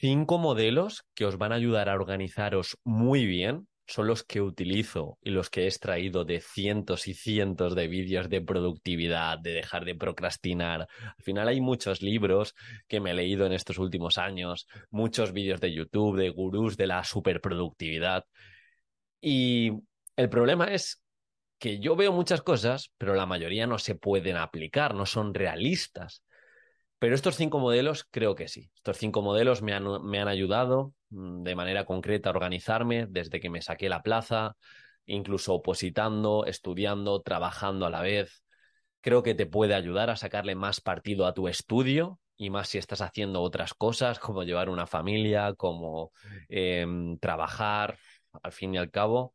Cinco modelos que os van a ayudar a organizaros muy bien son los que utilizo y los que he extraído de cientos y cientos de vídeos de productividad, de dejar de procrastinar. Al final hay muchos libros que me he leído en estos últimos años, muchos vídeos de YouTube, de gurús de la superproductividad. Y el problema es que yo veo muchas cosas, pero la mayoría no se pueden aplicar, no son realistas. Pero estos cinco modelos creo que sí. Estos cinco modelos me han, me han ayudado mm, de manera concreta a organizarme desde que me saqué la plaza, incluso opositando, estudiando, trabajando a la vez. Creo que te puede ayudar a sacarle más partido a tu estudio y más si estás haciendo otras cosas como llevar una familia, como eh, trabajar, al fin y al cabo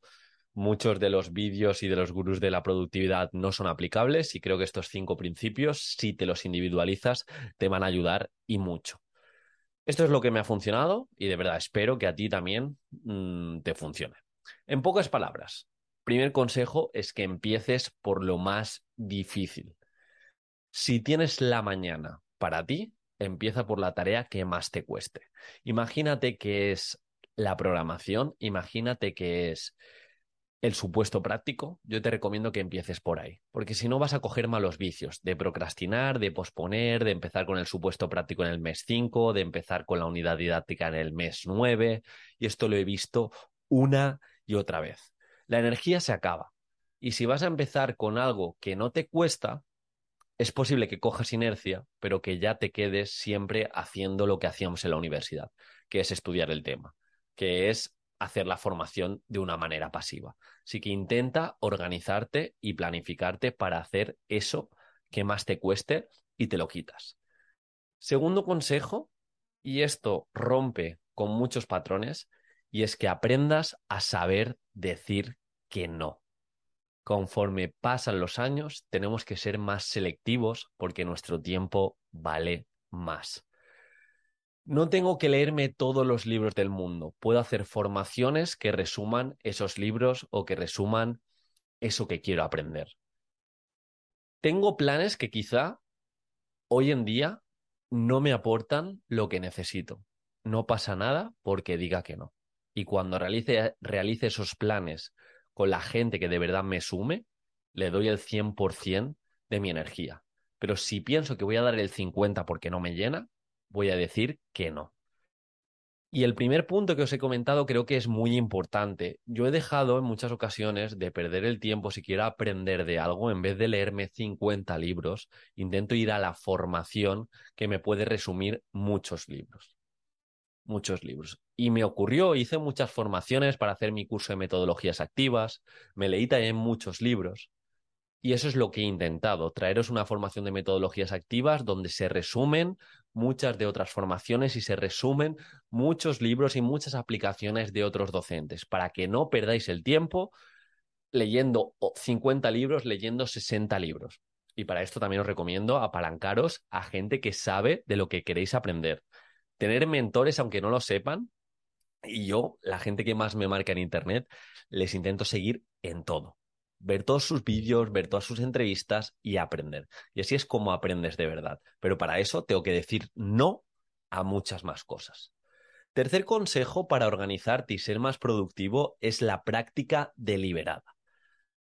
muchos de los vídeos y de los gurús de la productividad no son aplicables y creo que estos cinco principios, si te los individualizas, te van a ayudar y mucho. Esto es lo que me ha funcionado y de verdad espero que a ti también mmm, te funcione. En pocas palabras, primer consejo es que empieces por lo más difícil. Si tienes la mañana para ti, empieza por la tarea que más te cueste. Imagínate que es la programación, imagínate que es el supuesto práctico, yo te recomiendo que empieces por ahí, porque si no vas a coger malos vicios de procrastinar, de posponer, de empezar con el supuesto práctico en el mes 5, de empezar con la unidad didáctica en el mes 9, y esto lo he visto una y otra vez. La energía se acaba, y si vas a empezar con algo que no te cuesta, es posible que cojas inercia, pero que ya te quedes siempre haciendo lo que hacíamos en la universidad, que es estudiar el tema, que es hacer la formación de una manera pasiva. Así que intenta organizarte y planificarte para hacer eso que más te cueste y te lo quitas. Segundo consejo, y esto rompe con muchos patrones, y es que aprendas a saber decir que no. Conforme pasan los años, tenemos que ser más selectivos porque nuestro tiempo vale más. No tengo que leerme todos los libros del mundo. Puedo hacer formaciones que resuman esos libros o que resuman eso que quiero aprender. Tengo planes que quizá hoy en día no me aportan lo que necesito. No pasa nada porque diga que no. Y cuando realice, esos planes con la gente que de verdad me sume, le doy el 100% de mi energía. Pero si pienso que voy a dar el 50% porque no me llena, voy a decir que no. Y el primer punto que os he comentado creo que es muy importante. Yo he dejado en muchas ocasiones de perder el tiempo si quiero aprender de algo, en vez de leerme 50 libros, intento ir a la formación que me puede resumir muchos libros. Muchos libros. Y me ocurrió, hice muchas formaciones para hacer mi curso de metodologías activas, me leí también muchos libros, y eso es lo que he intentado, traeros una formación de metodologías activas donde se resumen muchas de otras formaciones y se resumen muchos libros y muchas aplicaciones de otros docentes, para que no perdáis el tiempo leyendo 50 libros, leyendo 60 libros. Y para esto también os recomiendo apalancaros a gente que sabe de lo que queréis aprender. Tener mentores, aunque no lo sepan, y yo, la gente que más me marca en Internet, les intento seguir en todo ver todos sus vídeos, ver todas sus entrevistas y aprender. Y así es como aprendes de verdad. Pero para eso tengo que decir no a muchas más cosas. Tercer consejo para organizarte y ser más productivo es la práctica deliberada.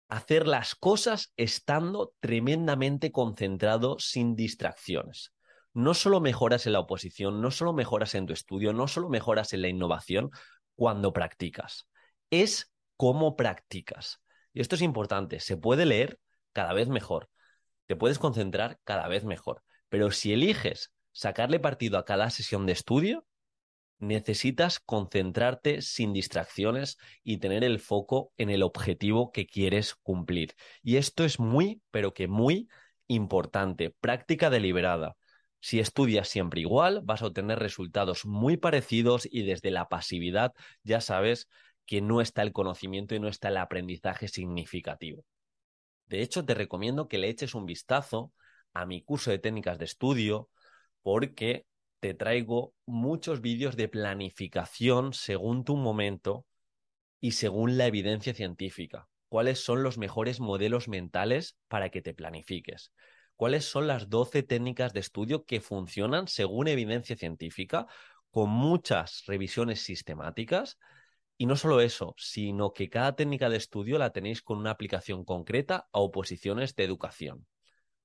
Hacer las cosas estando tremendamente concentrado sin distracciones. No solo mejoras en la oposición, no solo mejoras en tu estudio, no solo mejoras en la innovación cuando practicas, es cómo practicas. Y esto es importante, se puede leer cada vez mejor, te puedes concentrar cada vez mejor, pero si eliges sacarle partido a cada sesión de estudio, necesitas concentrarte sin distracciones y tener el foco en el objetivo que quieres cumplir. Y esto es muy, pero que muy importante. Práctica deliberada. Si estudias siempre igual, vas a obtener resultados muy parecidos y desde la pasividad ya sabes que no está el conocimiento y no está el aprendizaje significativo. De hecho, te recomiendo que le eches un vistazo a mi curso de técnicas de estudio porque te traigo muchos vídeos de planificación según tu momento y según la evidencia científica. ¿Cuáles son los mejores modelos mentales para que te planifiques? ¿Cuáles son las 12 técnicas de estudio que funcionan según evidencia científica, con muchas revisiones sistemáticas? Y no solo eso, sino que cada técnica de estudio la tenéis con una aplicación concreta a oposiciones de educación.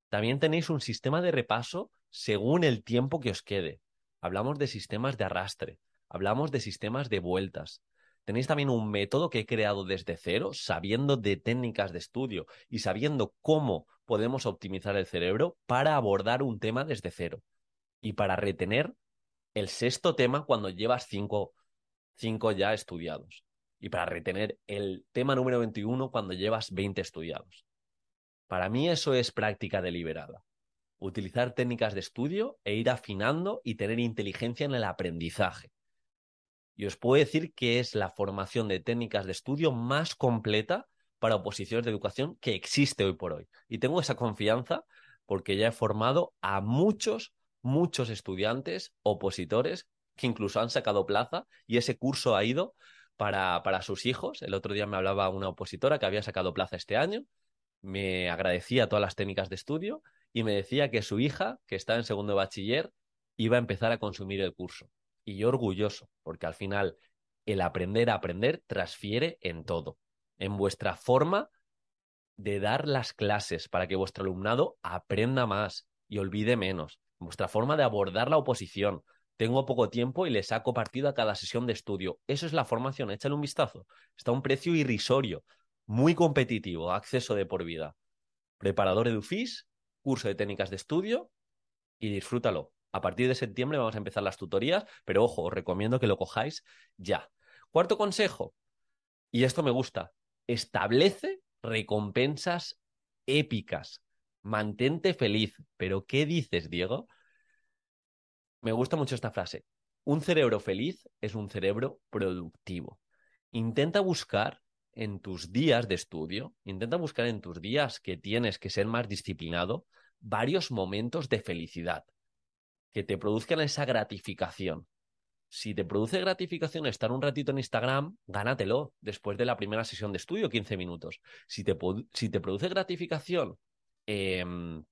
También tenéis un sistema de repaso según el tiempo que os quede. Hablamos de sistemas de arrastre, hablamos de sistemas de vueltas. Tenéis también un método que he creado desde cero, sabiendo de técnicas de estudio y sabiendo cómo podemos optimizar el cerebro para abordar un tema desde cero y para retener el sexto tema cuando llevas cinco, cinco ya estudiados y para retener el tema número 21 cuando llevas 20 estudiados. Para mí eso es práctica deliberada. Utilizar técnicas de estudio e ir afinando y tener inteligencia en el aprendizaje. Y os puedo decir que es la formación de técnicas de estudio más completa para oposiciones de educación que existe hoy por hoy. Y tengo esa confianza porque ya he formado a muchos, muchos estudiantes opositores que incluso han sacado plaza y ese curso ha ido para, para sus hijos. El otro día me hablaba una opositora que había sacado plaza este año me agradecía todas las técnicas de estudio y me decía que su hija, que está en segundo bachiller, iba a empezar a consumir el curso. Y yo orgulloso, porque al final el aprender a aprender transfiere en todo, en vuestra forma de dar las clases para que vuestro alumnado aprenda más y olvide menos, en vuestra forma de abordar la oposición. Tengo poco tiempo y le saco partido a cada sesión de estudio. Eso es la formación, échale un vistazo. Está a un precio irrisorio muy competitivo, acceso de por vida. Preparador EduFis, curso de técnicas de estudio y disfrútalo. A partir de septiembre vamos a empezar las tutorías, pero ojo, os recomiendo que lo cojáis ya. Cuarto consejo, y esto me gusta, establece recompensas épicas. Mantente feliz. ¿Pero qué dices, Diego? Me gusta mucho esta frase. Un cerebro feliz es un cerebro productivo. Intenta buscar en tus días de estudio, intenta buscar en tus días que tienes que ser más disciplinado varios momentos de felicidad que te produzcan esa gratificación. Si te produce gratificación estar un ratito en Instagram, gánatelo después de la primera sesión de estudio, 15 minutos. Si te, produce gratificación em,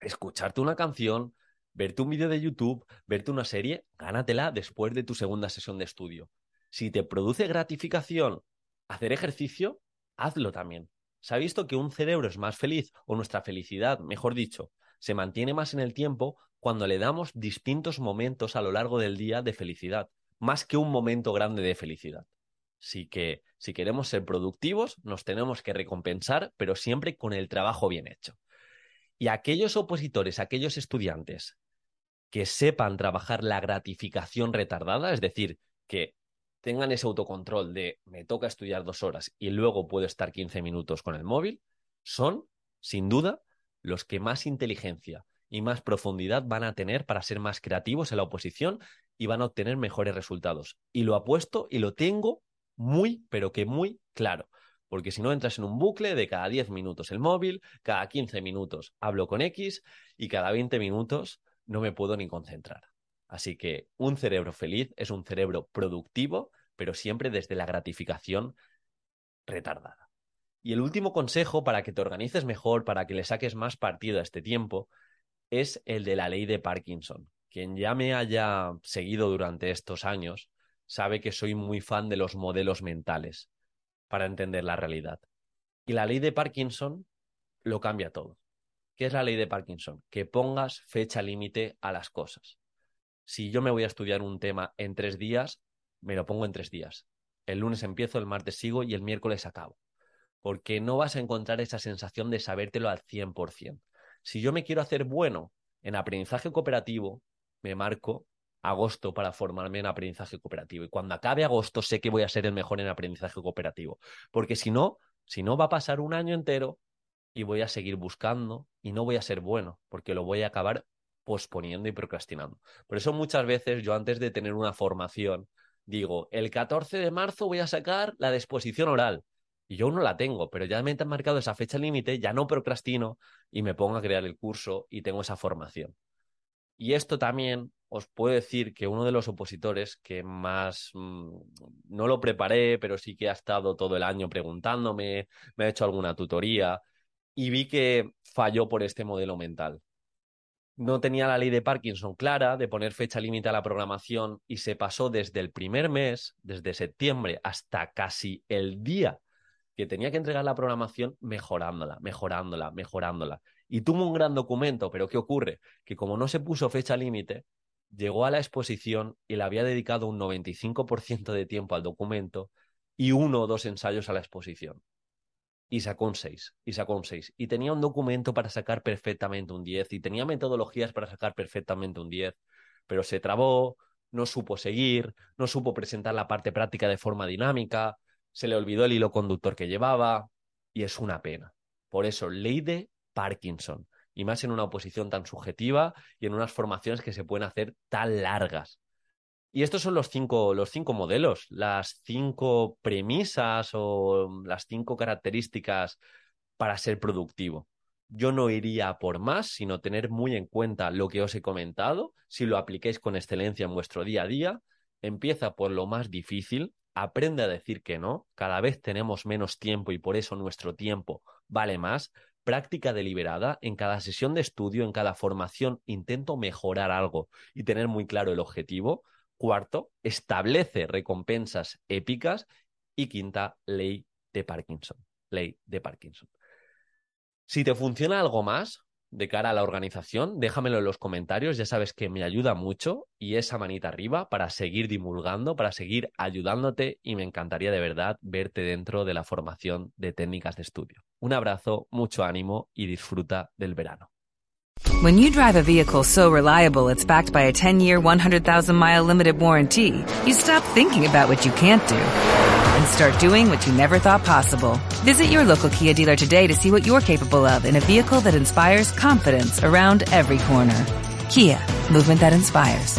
escucharte una canción, verte un vídeo de YouTube, verte una serie, gánatela después de tu segunda sesión de estudio. Si te produce gratificación hacer ejercicio, hazlo también. Se ha visto que un cerebro es más feliz, o nuestra felicidad, mejor dicho, se mantiene más en el tiempo cuando le damos distintos momentos a lo largo del día de felicidad, más que un momento grande de felicidad. Así que si queremos ser productivos, nos tenemos que recompensar, pero siempre con el trabajo bien hecho. Y aquellos opositores, aquellos estudiantes que sepan trabajar la gratificación retardada, es decir, que tengan ese autocontrol de me toca estudiar dos horas y luego puedo estar 15 minutos con el móvil, son, sin duda, los que más inteligencia y más profundidad van a tener para ser más creativos en la oposición y van a obtener mejores resultados. Y lo apuesto y lo tengo muy, pero que muy claro. Porque si no entras en un bucle de cada 10 minutos el móvil, cada 15 minutos hablo con X y cada 20 minutos no me puedo ni concentrar. Así que un cerebro feliz es un cerebro productivo, pero siempre desde la gratificación retardada. Y el último consejo para que te organices mejor, para que le saques más partido a este tiempo, es el de la ley de Parkinson. Quien ya me haya seguido durante estos años sabe que soy muy fan de los modelos mentales para entender la realidad. Y la ley de Parkinson lo cambia todo. ¿Qué es la ley de Parkinson? Que pongas fecha límite a las cosas si yo me voy a estudiar un tema en tres días, me lo pongo en tres días. El lunes empiezo, el martes sigo y el miércoles acabo. Porque no vas a encontrar esa sensación de sabértelo al 100%. Si yo me quiero hacer bueno en aprendizaje cooperativo, me marco agosto para formarme en aprendizaje cooperativo. Y cuando acabe agosto sé que voy a ser el mejor en aprendizaje cooperativo. Porque si no, si no va a pasar un año entero y voy a seguir buscando y no voy a ser bueno, porque lo voy a acabar posponiendo y procrastinando. Por eso muchas veces yo antes de tener una formación digo, el 14 de marzo voy a sacar la de exposición oral. Y yo no la tengo, pero ya me han marcado esa fecha límite, ya no procrastino y me pongo a crear el curso y tengo esa formación. Y esto también os puedo decir que uno de los opositores que más mm, no lo preparé, pero sí que ha estado todo el año preguntándome, me ha hecho alguna tutoría y vi que falló por este modelo mental. No tenía la ley de Parkinson clara de poner fecha límite a la programación y se pasó desde el primer mes, desde septiembre hasta casi el día que tenía que entregar la programación mejorándola, mejorándola, mejorándola. Y tuvo un gran documento, pero ¿qué ocurre? Que como no se puso fecha límite, llegó a la exposición y le había dedicado un 95% de tiempo al documento y uno o dos ensayos a la exposición. Y sacó un 6, y sacó un 6. Y tenía un documento para sacar perfectamente un 10, y tenía metodologías para sacar perfectamente un 10, pero se trabó, no supo seguir, no supo presentar la parte práctica de forma dinámica, se le olvidó el hilo conductor que llevaba y es una pena. Por eso, ley de Parkinson. Y más en una oposición tan subjetiva y en unas formaciones que se pueden hacer tan largas. Y estos son los cinco, los cinco modelos, las cinco premisas o las cinco características para ser productivo. Yo no iría por más, sino tener muy en cuenta lo que os he comentado. Si lo apliquéis con excelencia en vuestro día a día, empieza por lo más difícil, aprende a decir que no, cada vez tenemos menos tiempo y por eso nuestro tiempo vale más. Práctica deliberada, en cada sesión de estudio, en cada formación, intento mejorar algo y tener muy claro el objetivo. Cuarto, establece recompensas épicas. Y quinta, ley de Parkinson. Ley de Parkinson. Si te funciona algo más, de cara a la organización, déjamelo en los comentarios, ya sabes que me ayuda mucho y esa manita arriba para seguir divulgando, para seguir ayudándote y me encantaría de verdad verte dentro de la formación de técnicas de estudio. Un abrazo, mucho ánimo y disfruta del verano. When you drive a vehicle so reliable it's backed by a 10-year, 100,000-mile limited warranty, you stop thinking about what you can't do and start doing what you never thought possible. Visit your local Kia dealer today to see what you're capable of in a vehicle that inspires confidence around every corner. Kia, movement that inspires.